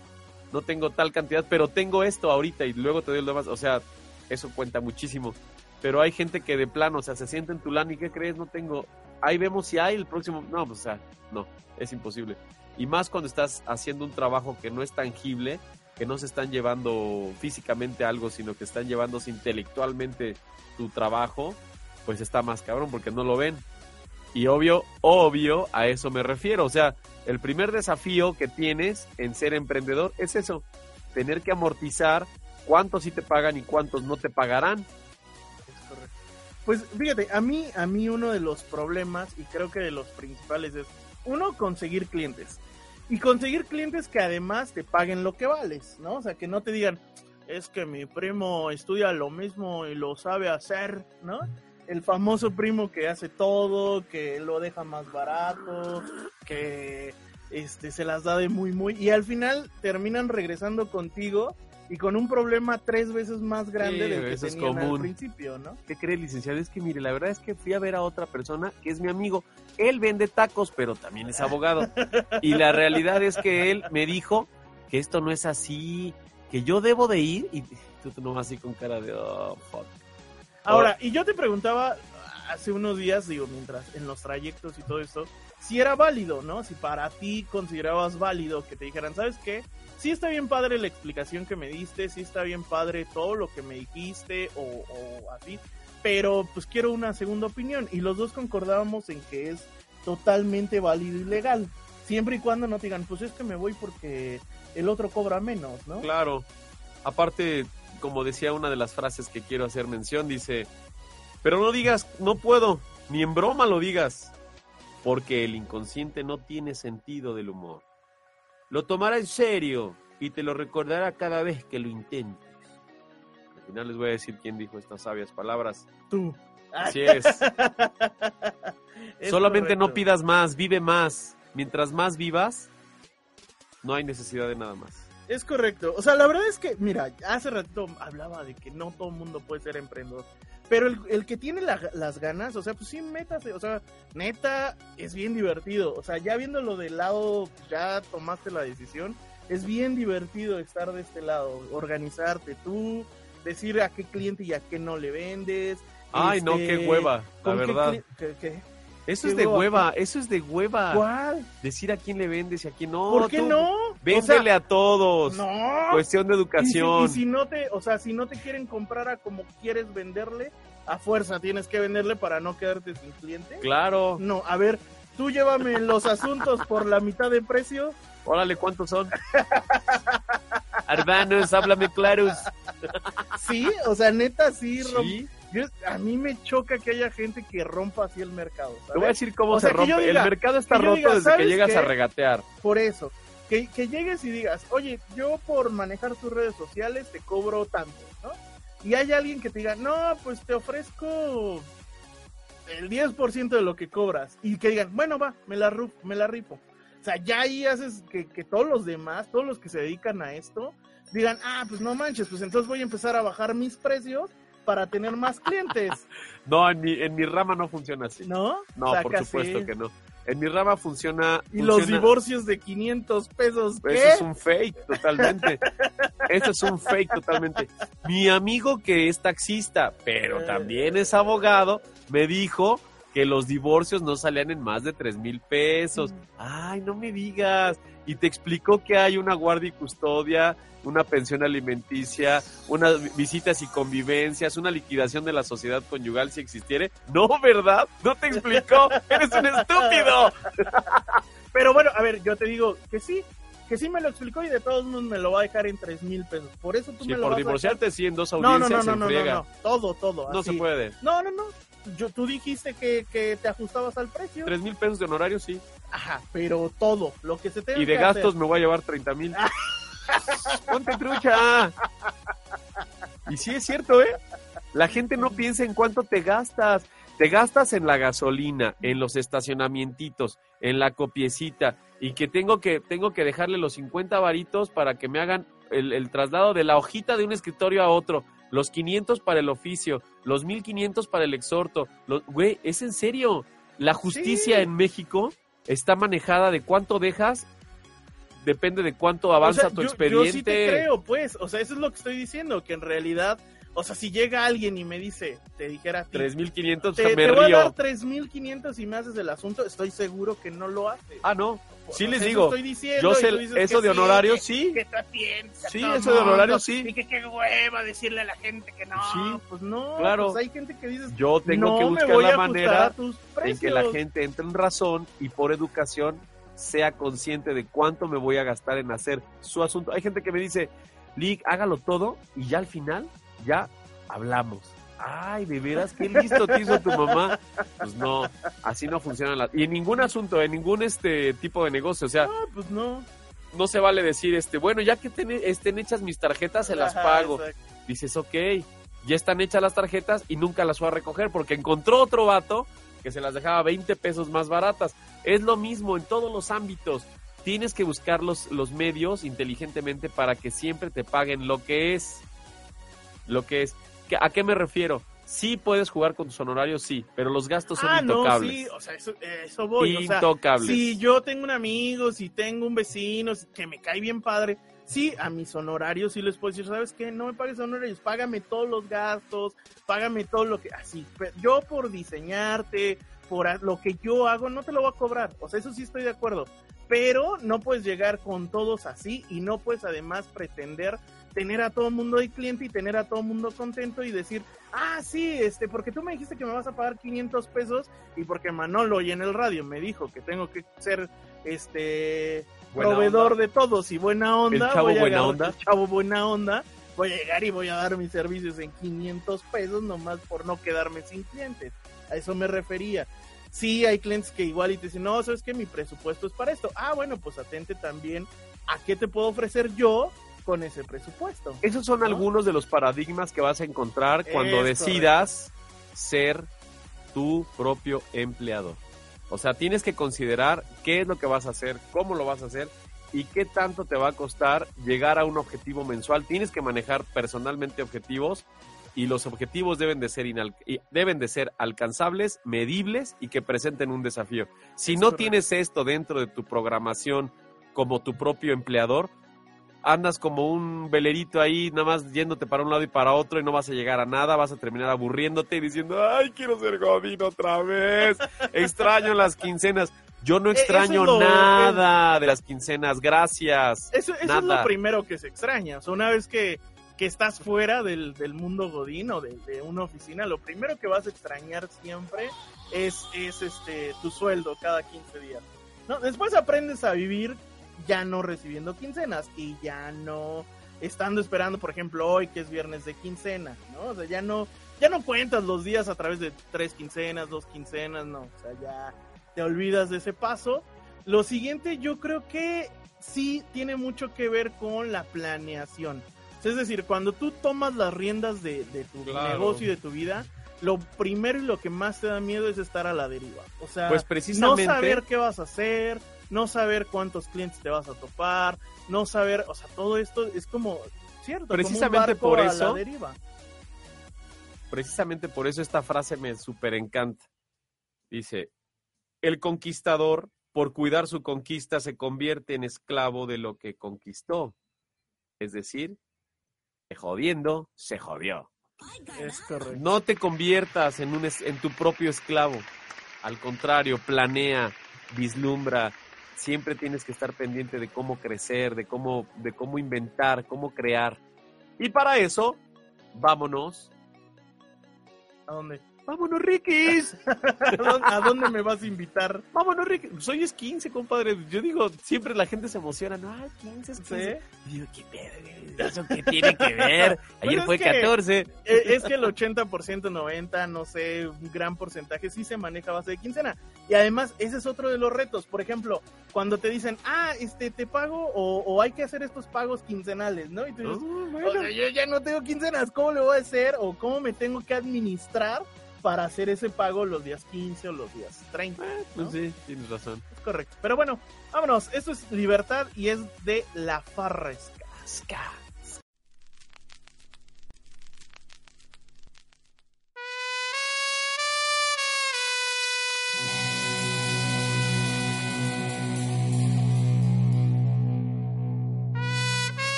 no tengo tal cantidad, pero tengo esto ahorita y luego te doy lo demás. O sea, eso cuenta muchísimo. Pero hay gente que de plano, o sea, se siente en tu lana y ¿qué crees? No tengo. Ahí vemos si hay el próximo. No, pues, o sea, no, es imposible. Y más cuando estás haciendo un trabajo que no es tangible, que no se están llevando físicamente algo, sino que están llevándose intelectualmente tu trabajo, pues está más cabrón porque no lo ven. Y obvio, obvio, a eso me refiero. O sea, el primer desafío que tienes en ser emprendedor es eso, tener que amortizar cuántos sí te pagan y cuántos no te pagarán. Es correcto. Pues fíjate, a mí, a mí uno de los problemas, y creo que de los principales, es uno, conseguir clientes. Y conseguir clientes que además te paguen lo que vales, ¿no? O sea, que no te digan, es que mi primo estudia lo mismo y lo sabe hacer, ¿no? El famoso primo que hace todo, que lo deja más barato, que este se las da de muy muy y al final terminan regresando contigo y con un problema tres veces más grande Sí, del que eso es tenían al común. principio, ¿no? ¿Qué cree, licenciado? Es que mire, la verdad es que fui a ver a otra persona que es mi amigo. Él vende tacos, pero también es abogado. Y la realidad es que él me dijo que esto no es así, que yo debo de ir. Y tú, tú nomás así con cara de, oh, fuck. Ahora, y yo te preguntaba hace unos días, digo, mientras en los trayectos y todo esto, si era válido, ¿no? Si para ti considerabas válido que te dijeran, ¿sabes qué? Sí está bien padre la explicación que me diste, sí está bien padre todo lo que me dijiste o, o así, pero pues quiero una segunda opinión y los dos concordábamos en que es totalmente válido y legal, siempre y cuando no te digan, pues es que me voy porque el otro cobra menos, ¿no? Claro. Aparte, como decía una de las frases que quiero hacer mención, dice, pero no digas, no puedo, ni en broma lo digas, porque el inconsciente no tiene sentido del humor. Lo tomará en serio y te lo recordará cada vez que lo intentes. Al final les voy a decir quién dijo estas sabias palabras. Tú. Así es. Es Solamente no pidas más, vive más. Mientras más vivas, no hay necesidad de nada más. Es correcto. O sea, la verdad es que, mira, hace ratito hablaba de que no todo el mundo puede ser emprendedor. Pero el, el que tiene la- las ganas, o sea, pues sí, métase. O sea, neta, es bien divertido. O sea, ya viéndolo del lado, ya tomaste la decisión. Es bien divertido estar de este lado. Organizarte tú, decir a qué cliente y a qué no le vendes. Ay, no, este, qué hueva, la qué verdad. qué- qué- Eso es de hueva. eso es de hueva. ¿Cuál? Decir a quién le vendes y a quién no. ¿Por qué tú no? Véndele a todos. No. Cuestión de Y si, educación. y si no te, o sea, si no te quieren comprar a como quieres venderle, a fuerza tienes que venderle para no quedarte sin cliente. Claro. No, a ver, tú llévame los asuntos por la mitad de precio. Órale, ¿cuántos son? Hermanos, háblame claros. Sí, o sea, neta, sí, rom- Sí. A mí me choca que haya gente que rompa así el mercado. Te voy a decir cómo O se rompe. diga- el mercado está roto diga, desde que ¿sabes llegas qué? a regatear. Por eso, que, que llegues y digas, oye, yo por manejar tus redes sociales te cobro tanto, ¿no? Y hay alguien que te diga, no, pues te ofrezco el 10% de lo que cobras. Y que digan, bueno, va, me la, me la rifo. O sea, ya ahí haces que, que todos los demás, todos los que se dedican a esto, digan, ah, pues no manches, pues entonces voy a empezar a bajar mis precios para tener más clientes, No, en mi, en mi rama no funciona así. ¿no? No, por supuesto que no. En mi rama funciona. Y los divorcios de 500 pesos, ¿qué? Eso es un fake, totalmente. Eso es un fake, totalmente. Mi amigo que es taxista, pero también es abogado, me dijo que los divorcios no salían en más de tres mil pesos. Ay, no me digas. Y te explicó que hay una guardia y custodia, una pensión alimenticia, unas visitas y convivencias, una liquidación de la sociedad conyugal si existiere. No, ¿verdad? No te explicó. Eres un estúpido. Pero bueno, a ver, yo te digo que sí, que sí me lo explicó y de todos modos me lo va a dejar en tres mil pesos. Por eso tú Si me lo por vas a divorciarte, sí, en dos No, audiencias no, no, se no, no, todo, todo. No se puede. No, no, no. Yo, tú dijiste que, que te ajustabas al precio. Tres mil pesos de honorario, sí. Ajá, pero todo, lo que se tenga Y de que gastos hacer. me voy a llevar 30 mil. Ponte trucha. Y sí es cierto, ¿eh? La gente no piensa en cuánto te gastas. Te gastas en la gasolina, en los estacionamientos, en la copiecita, y que tengo que, tengo que dejarle los 50 varitos para que me hagan el, el traslado de la hojita de un escritorio a otro, los 500 para el oficio, los 1500 para el exhorto. Los, güey, es en serio. La justicia Sí. en México está manejada de cuánto dejas, depende de cuánto avanza O sea, tu yo- expediente. Yo sí te creo, pues. O sea, eso es lo que estoy diciendo, que en realidad, o sea, si llega alguien y me dice, te dijera a ti, 3500, te, me te voy a río. dar 3.500 y me haces el asunto, estoy seguro que no lo hace. Ah, no. Sí O les sea, digo, estoy diciendo, yo sé eso de honorario, que- sí. que Sí, eso de honorario, sí. Y que qué hueva decirle a la gente que no. Sí, pues no. claro. Pues hay gente que dice, Yo tengo no que buscar a la manera a en que la gente entre en razón y por educación sea consciente de cuánto me voy a gastar en hacer su asunto. Hay gente que me dice, Lick, hágalo todo y ya al final, ya hablamos. Ay, de veras, qué listo te hizo tu mamá. Pues no, así no funciona la... Y en ningún asunto, en ningún este tipo de negocio, o sea, Ah, pues no. no se vale decir, este, bueno, ya que ten- estén hechas mis tarjetas, se las Ajá, pago. exacto. dices, ok, ya están hechas las tarjetas y nunca las fue a recoger porque encontró otro vato que se las dejaba 20 pesos más baratas. Es lo mismo en todos los ámbitos. Tienes que buscar los, los medios inteligentemente para que siempre te paguen lo que es. Lo que es. ¿Qué- ¿A qué me refiero? Sí puedes jugar con tus honorarios, sí, pero los gastos son Ah, no, intocables. sí, o sea, eso, eso voy. O sea, intocables. si yo tengo un amigo, si tengo un vecino que me cae bien padre, sí, a mis honorarios sí les puedo decir, ¿sabes qué? No me pagues honorarios, págame todos los gastos, págame todo lo que... Así, yo por diseñarte, por lo que yo hago, no te lo voy a cobrar. O sea, eso sí estoy de acuerdo. Pero no puedes llegar con todos así y no puedes además pretender tener a todo el mundo de cliente y tener a todo el mundo contento y decir, ah, sí, este, porque tú me dijiste que me vas a pagar 500 pesos y porque Manolo y en el radio me dijo que tengo que ser, este, Buena proveedor onda. de todos y buena onda. El chavo voy a buena agarrar- onda. el chavo buena onda. Voy a llegar y voy a dar mis servicios en 500 pesos nomás por no quedarme sin clientes. A eso me refería. Sí, hay clientes que igual y te dicen, no, sabes que mi presupuesto es para esto. Ah, bueno, pues atente también a qué te puedo ofrecer yo con ese presupuesto. Esos son ¿no? algunos de los paradigmas que vas a encontrar cuando decidas ser tu propio empleador. O sea, tienes que considerar qué es lo que vas a hacer, cómo lo vas a hacer y qué tanto te va a costar llegar a un objetivo mensual. Tienes que manejar personalmente objetivos y los objetivos deben de ser deben de ser alcanzables, medibles y que presenten un desafío. Si Es no correcto. tienes esto dentro de tu programación como tu propio empleador, andas como un velerito ahí, nada más yéndote para un lado y para otro y no vas a llegar a nada, vas a terminar aburriéndote y diciendo, ay, quiero ser godín otra vez, extraño las quincenas. Yo no es extraño lo- nada de las quincenas, gracias. Eso, eso es lo primero que se extraña. O sea, una vez que, que estás fuera del, del mundo godín o de, de una oficina, lo primero que vas a extrañar siempre es, es este tu sueldo cada 15 días. ¿no? Después aprendes a vivir ya no recibiendo quincenas y ya no estando esperando, por ejemplo, hoy que es viernes de quincena, ¿no? O sea, ya no, ya no cuentas los días a través de tres quincenas, dos quincenas, no, o sea, ya te olvidas de ese paso. Lo siguiente yo creo que sí tiene mucho que ver con la planeación. Es decir, cuando tú tomas las riendas de, de tu Claro. negocio y de tu vida, lo primero y lo que más te da miedo es estar a la deriva. O sea, Pues no saber qué vas a hacer, no saber cuántos clientes te vas a topar, no saber, o sea, todo esto es como, cierto, como un Precisamente barco por a eso- la deriva. precisamente por eso esta frase me súper encanta. Dice, el conquistador, por cuidar su conquista, se convierte en esclavo de lo que conquistó. Es decir, jodiendo, se jodió. Es correcto. No te conviertas en, un en tu propio esclavo. Al contrario, planea, vislumbra. Siempre tienes que estar pendiente de cómo crecer, de cómo, de cómo inventar, cómo crear. Y para eso, vámonos. ¿A dónde? ¡Vámonos, Rikis! ¿A dónde, me vas a invitar? ¡Vámonos, Rikis! Soy es 15, compadre. Yo digo, siempre la gente se emociona. No, ay, 15 es 15. Y digo, ¿qué pedo? ¿Eso qué tiene que ver? Ayer fue que- 14. Eh, Es que el 80%, 90%, no sé, un gran porcentaje sí se maneja a base de quincena. Y además, ese es otro de los retos. Por ejemplo, cuando te dicen, ah, este, te pago o, o hay que hacer estos pagos quincenales, ¿no? Y tú dices, Ah, o sea, yo ya no tengo quincenas, ¿cómo le voy a hacer? O cómo me tengo que administrar para hacer ese pago los días 15 o los días 30. ¿no? Pues sí, tienes razón. Es correcto. Pero bueno, vámonos. Esto es Libertad y es de La Farresca.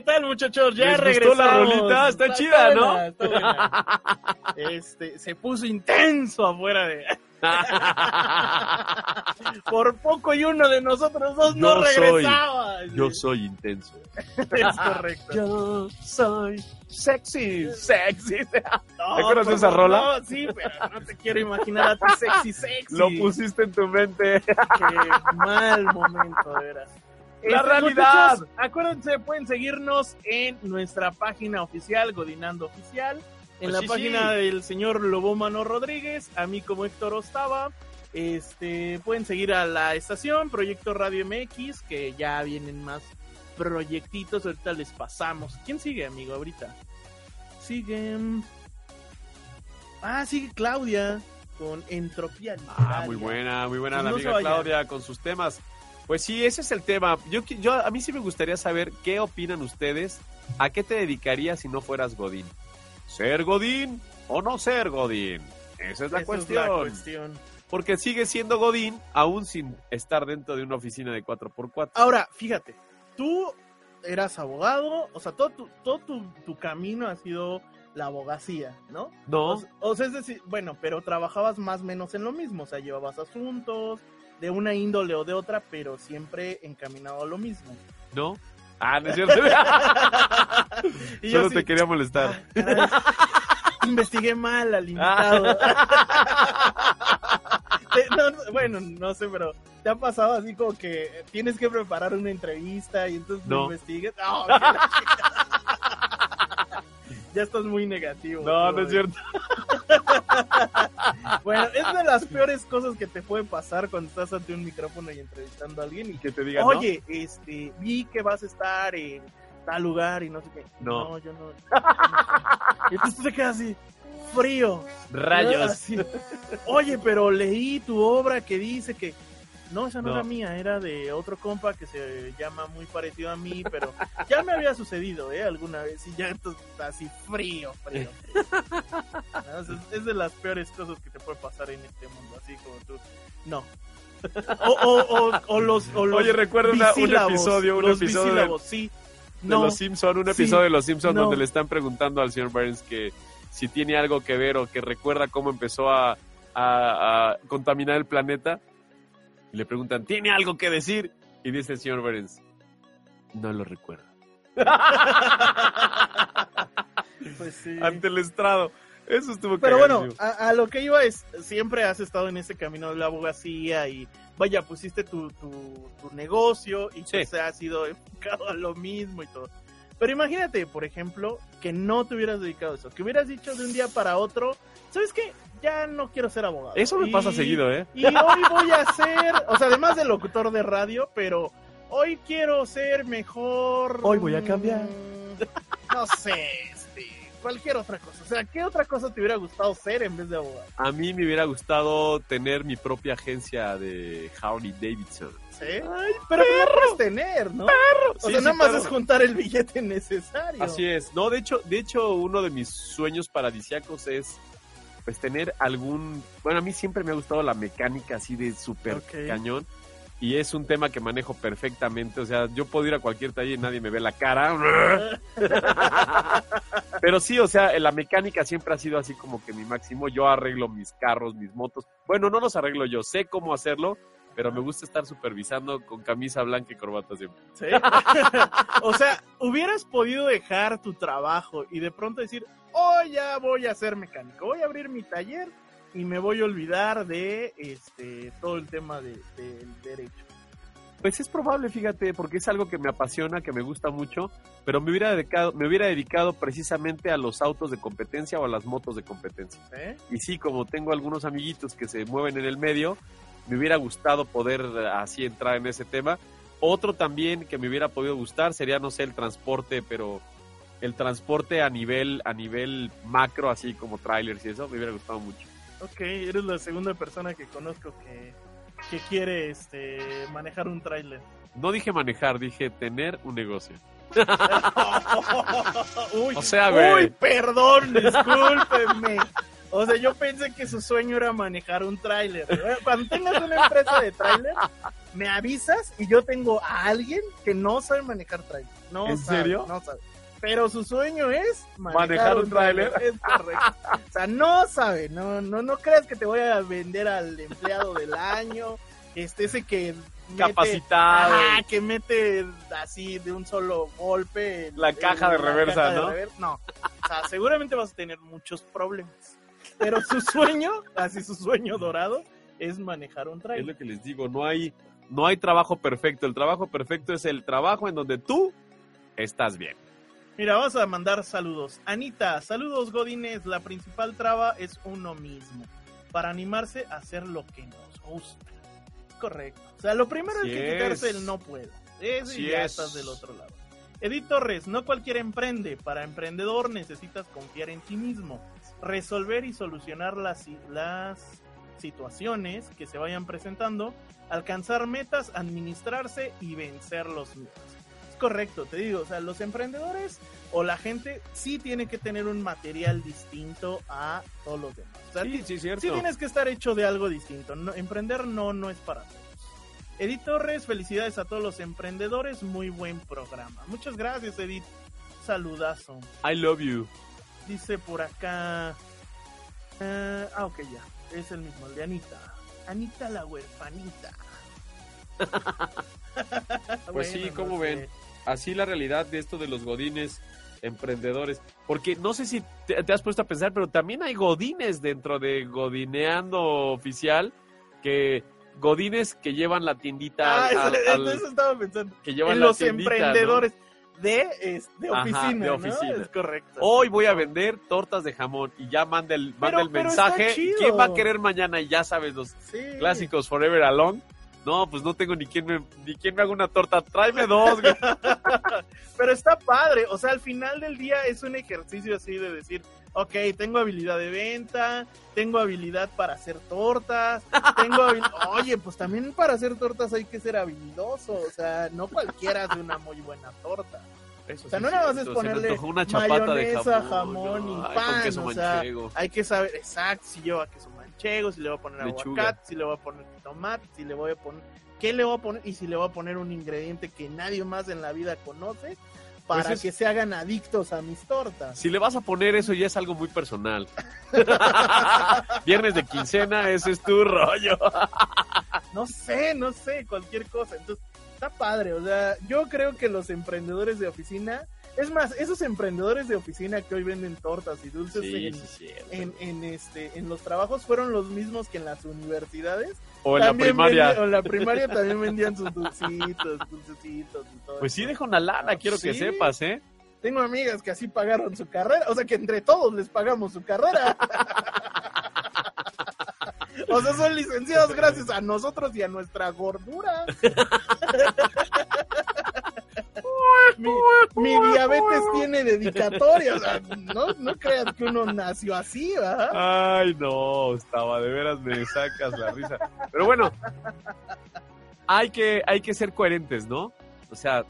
¿Qué tal, muchachos? Ya ¿Les gustó regresamos. la rolita? Está chida, ¿no? buena, está buena. Este, se puso intenso afuera de... Por poco y uno de nosotros dos no soy- regresaba. Yo soy intenso. Es correcto. Yo soy sexy, sexy. No, ¿Te acuerdas de por esa rola? No, sí, pero no te quiero imaginar a ti sexy, sexy. Lo pusiste en tu mente. Qué mal momento, de veras. La Este, realidad. muchachos, acuérdense, pueden seguirnos en nuestra página oficial, Godinando Oficial, en Pues la sí, página sí. del señor Lobomano Rodríguez, a mí como Héctor Ostava. Este, pueden seguir a la estación, Proyecto Radio MX, que ya vienen más proyectitos, ahorita les pasamos. ¿Quién sigue, amigo, ahorita? Sigue... Ah, sigue Claudia, con Entropía Ah, Literaria. muy buena, muy buena Pues la no amiga. Claudia con sus temas. Pues sí, ese es el tema. Yo, yo a mí sí me gustaría saber qué opinan ustedes. ¿A qué te dedicarías si no fueras Godín? ¿Ser Godín o no ser Godín? Esa es la Esa cuestión. es la cuestión. Porque sigue siendo Godín aún sin estar dentro de una oficina de 4x4. Ahora, fíjate, tú eras abogado, o sea, todo tu, todo tu, tu camino ha sido la abogacía, ¿no? No, O, o sea, es decir, bueno, pero trabajabas más o menos en lo mismo, o sea, llevabas asuntos de una índole o de otra, pero siempre encaminado a lo mismo. no. Ah, no es cierto. Solo así, te quería molestar. "Ah, investigué mal al invitado. Te- no, no, bueno, no sé, pero ¿te ha pasado así como que tienes que preparar una entrevista y entonces No. la chica. ya estás muy negativo. No, no es eh. cierto. Bueno, es de las peores cosas que te puede pasar cuando estás ante un micrófono y entrevistando a alguien y Que te diga, ¿no? Oye, este, vi que vas a estar en tal lugar y no sé qué. No. No, yo no. y entonces tú te quedas así, frío. Rayos. Así. Oye, pero leí tu obra que dice que. No, esa no, No. era mía, era de otro compa que se llama muy parecido a mí, pero ya me había sucedido, ¿eh? Alguna vez y ya entonces está así frío, frío. No, es, es de las peores cosas que te puede pasar en este mundo, así como tú. No. O, o, o, o los, o los Oye, recuerda una- un episodio, un los episodio de- los Simpson, un Sí. episodio de los Simpson No. donde le están preguntando al señor Burns que si tiene algo que ver o que recuerda cómo empezó a, a- a contaminar el planeta. Y le preguntan, ¿tiene algo que decir? Y dice el señor Burns, no lo recuerdo. pues sí. Ante el estrado. Eso estuvo Pero bueno, a, a lo que iba es, siempre has estado en ese camino de la abogacía y vaya, pusiste tu, tu, tu negocio y Sí. pues has sido enfocado a lo mismo y todo. Pero imagínate, por ejemplo, que no te hubieras dedicado a eso, que hubieras dicho de un día para otro, ¿sabes qué? Ya no quiero ser abogado. Eso me Y- pasa seguido, ¿eh? Y hoy voy a ser, o sea, además de locutor de radio, pero hoy quiero ser mejor. Hoy voy a cambiar. No sé, cualquier otra cosa. O sea, ¿qué otra cosa te hubiera gustado ser en vez de abogado? A mí me hubiera gustado tener mi propia agencia de Harley Davidson. ¿Sí? pero no puedes tener, ¿no? O Sí, sea, sí, nada más perro. es juntar el billete necesario. Así es. No, de hecho, de hecho, uno de mis sueños paradisiacos es pues tener algún. Bueno, a mí siempre me ha gustado la mecánica así de súper cañón. Y es un tema que manejo perfectamente. O sea, yo puedo ir a cualquier taller y nadie me ve la cara. Pero sí, o sea, la mecánica siempre ha sido así como que mi máximo. Yo arreglo mis carros, mis motos. Bueno, no los arreglo yo, sé cómo hacerlo, pero me gusta estar supervisando con camisa blanca y corbata siempre. ¿Sí? o sea, hubieras podido dejar tu trabajo y de pronto decir, oh, ya voy a ser mecánico, voy a abrir mi taller y me voy a olvidar de este todo el tema de- del derecho. Pues es probable, fíjate, porque es algo que me apasiona, que me gusta mucho, pero me hubiera dedicado, me hubiera dedicado precisamente a los autos de competencia o a las motos de competencia. ¿sí? Y sí, como tengo algunos amiguitos que se mueven en el medio, me hubiera gustado poder eh, así entrar en ese tema. Otro también que me hubiera podido gustar sería, no sé, el transporte, pero el transporte a nivel, a nivel macro, así como trailers y eso, me hubiera gustado mucho. Ok, eres la segunda persona que conozco que, que quiere este manejar un tráiler. No dije manejar, dije tener un negocio. uy, O sea, güey. uy, perdón, discúlpenme. O sea, yo pensé que su sueño era manejar un tráiler. Cuando tengas una empresa de tráiler, me avisas y yo tengo a alguien que no sabe manejar tráiler. No ¿En sabe, serio? No sabe. Pero su sueño es ¿Manejar un tráiler? Es correcto. O sea, no sabe, no, no, no creas que te voy a vender al empleado del año, este, ese que mete- Capacitado. Ajá, que mete así de un solo golpe el- La caja de reversa, caja de ¿no? rever- No, o sea, seguramente vas a tener muchos problemas. Pero su sueño, así su sueño dorado, es manejar un Es trailer. lo que les digo, no hay, no hay trabajo perfecto. El trabajo perfecto es el trabajo en donde tú estás bien. Mira, vamos a mandar saludos. Anita, saludos Godines. La principal traba es uno mismo. Para animarse a hacer lo que nos gusta. Correcto. O sea, lo primero es que quitarse el no puedo. Eso Así y ya es. estás del otro lado. Edith Torres, no cualquiera emprende. Para emprendedor necesitas confiar en ti mismo, resolver y solucionar las, las situaciones que se vayan presentando, alcanzar metas, administrarse y vencer los miedos. Correcto, te digo, o sea, los emprendedores o la gente sí tiene que tener un material distinto a todos los demás. O sea, Sí, sí, cierto. sí tienes que estar hecho de algo distinto. No- emprender no, no es para todos. Edith Torres, felicidades a todos los emprendedores. Muy buen programa. Muchas gracias, Edith. Saludazo. I love you. Dice por acá. eh, ah, ok, ya. Es el mismo, el de Anita. Anita la huerfanita. Pues sí, ¿cómo no ven? Así la realidad de esto de los godines emprendedores. Porque no sé si te, te has puesto a pensar, pero también hay godines dentro de Godineando Oficial, que godines que llevan la tiendita Ah, al- eso, al- eso estaba pensando. que llevan En la los tiendita, ¿no? emprendedores de, es- de Ajá, oficina. de ¿no? oficina. Es correcto. Hoy voy a vender tortas de jamón y ya manda el, manda Pero- el pero está mensaje. ¿Quién va a querer mañana? Y ya sabes, los Sí. clásicos Forever Alone. No, pues no tengo ni quien me, ni quien me haga una torta. Tráeme dos, güey. Pero está padre, o sea, al final del día es un ejercicio así de decir, ok, tengo habilidad de venta, tengo habilidad para hacer tortas, tengo Oye, pues también para hacer tortas hay que ser habilidoso, o sea, no cualquiera hace una muy buena torta. Eso O sea, sí no nada más es ponerle una chapata de mayonesa, jamón, jamón ¿no? y pan, o sea. Hay que saber exacto si lleva queso manchego, si le voy a poner Lechuga. aguacate, si le voy a poner tomate, si le voy a poner qué le voy a poner y si le voy a poner un ingrediente que nadie más en la vida conoce para Pues es- que se hagan adictos a mis tortas. Si le vas a poner eso ya es algo muy personal. Viernes de quincena, ese es tu rollo. No sé, no sé, cualquier cosa. Entonces, está padre, o sea, yo creo que los emprendedores de oficina, es más, esos emprendedores de oficina que hoy venden tortas y dulces en, en, en, este en los trabajos fueron los mismos que en las universidades O en la primaria. o en la primaria también vendían sus dulcitos, dulcecitos y todo. Pues sí, deja una lana, quiero que sepas, ¿eh? Tengo amigas que así pagaron su carrera, o sea que entre todos les pagamos su carrera. O sea, son licenciados gracias a nosotros y a nuestra gordura. mi, mi diabetes tiene dedicatoria, o sea, no, no creas que uno nació así, ¿verdad? Ay, no, estaba, de veras me sacas la risa. Pero bueno, hay que, hay que ser coherentes, ¿no? O sea,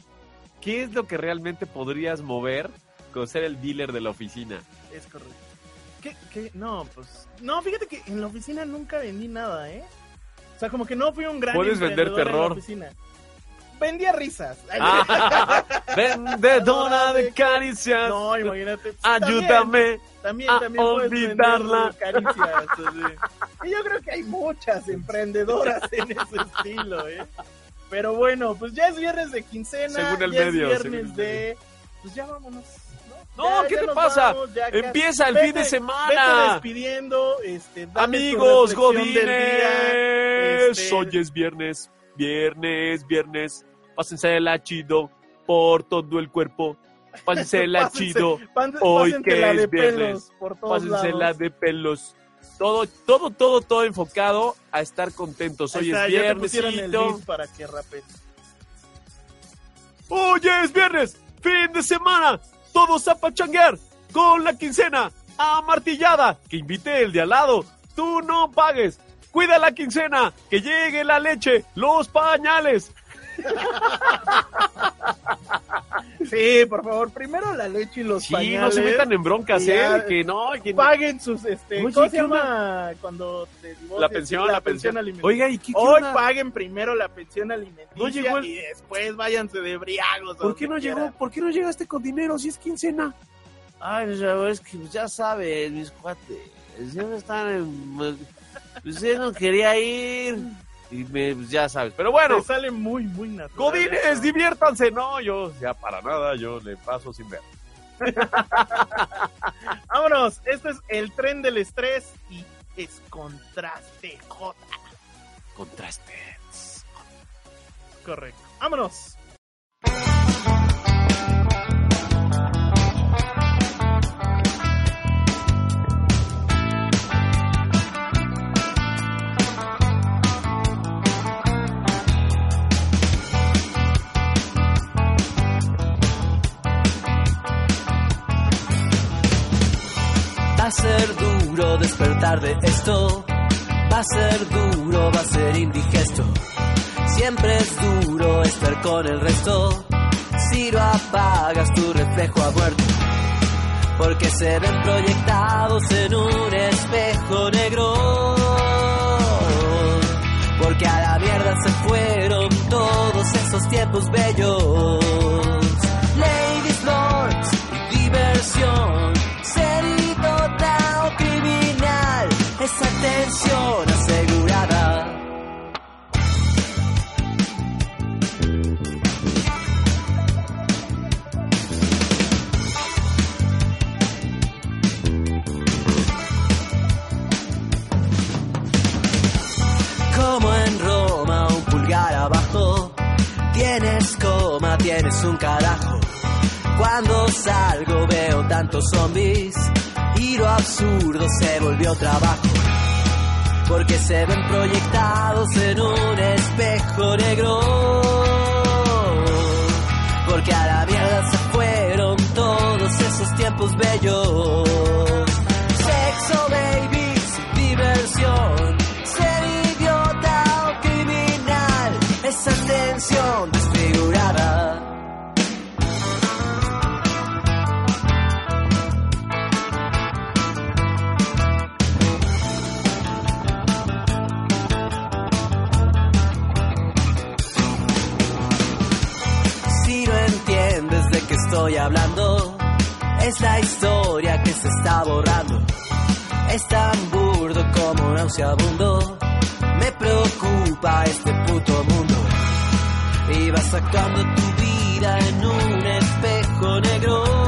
¿qué es lo que realmente podrías mover con ser el dealer de la oficina? Es correcto. ¿Qué, qué? No, pues. No, fíjate que en la oficina nunca vendí nada, ¿eh? O sea, como que no fui un gran. Puedes vender en la terror. oficina. Vendía risas. Ah, vendedora de caricias, No, imagínate. ayúdame. También, a también olvidarla. caricias. Y yo creo que hay muchas emprendedoras en ese estilo, ¿eh? Pero bueno, pues ya es viernes de quincena. Según el ya medio, Es viernes de. Pues ya vámonos. No, Ya- ¿qué ya te pasa? vamos, Empieza el Vete- fin de Vete semana. despidiendo, este, Amigos Godines, este, hoy es viernes, viernes, viernes. Pásensela chido por todo el cuerpo. Pásensela Pásense- chido. hoy pásensela que de es viernes. pelos Pásensela lados. de pelos. Todo, todo, todo, todo enfocado a estar contentos. Hoy está, es link para que. Hoy es viernes, fin de semana. Todos a pachanguear con la quincena amartillada. Que invite el de al lado. Tú no pagues. Cuida la quincena. Que llegue la leche, los pañales. Sí, por favor, primero la leche y los Sí, pañales. no se metan en broncas, ¿eh? ya que no, que no. Paguen sus, este, Oye, ¿cómo se ¿qué llama cuando te divorcias? La pensión, la, pensión. alimenticia. Oiga, ¿y qué, qué Hoy onda? paguen primero la pensión alimenticia No llegó el- y después váyanse de briagos. ¿Por qué no llegó? ¿Por qué no llegaste con dinero si es quincena? Ay, es que ya sabes, mis cuates. Siempre están en. Pues yo no quería ir. Y me, pues ya sabes. Pero bueno, Te sale muy, muy natural. Godines, eso. diviértanse. No, yo ya para nada, yo le paso sin ver. Vámonos, este es el tren del estrés y es contraste J. Contrastes. Correcto. Vámonos. A ser duro despertar de esto. Va a ser duro, va a ser indigesto. Siempre es duro estar con el resto. Si lo apagas, tu reflejo ha muerto. Porque se ven proyectados en un espejo negro. Porque a la mierda se fueron todos esos tiempos bellos. Coma, tienes un carajo. Cuando salgo veo tantos zombies y lo absurdo se volvió trabajo. Porque se ven proyectados en un espejo negro. Porque a la mierda se fueron todos esos tiempos bellos. Estoy hablando, es la historia que se está borrando. Es tan burdo como nauseabundo. Me preocupa este puto mundo. Y vas sacando tu vida en un espejo negro.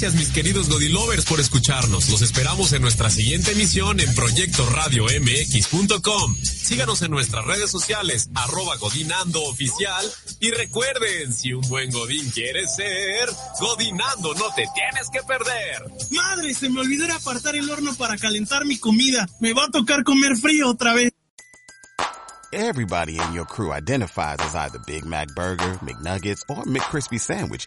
Gracias, mis queridos Godilovers, por escucharnos. Los esperamos en nuestra siguiente emisión en Proyecto Radio MX.com. Síganos en nuestras redes sociales, arroba Godinando Oficial. Y recuerden, si un buen Godín quiere ser, Godinando no te tienes que perder. Madre, se me olvidó apartar el horno para calentar mi comida. Me va a tocar comer frío otra vez. Everybody in your crew identifies as either Big Mac Burger, McNuggets, or McCrispy Sandwich.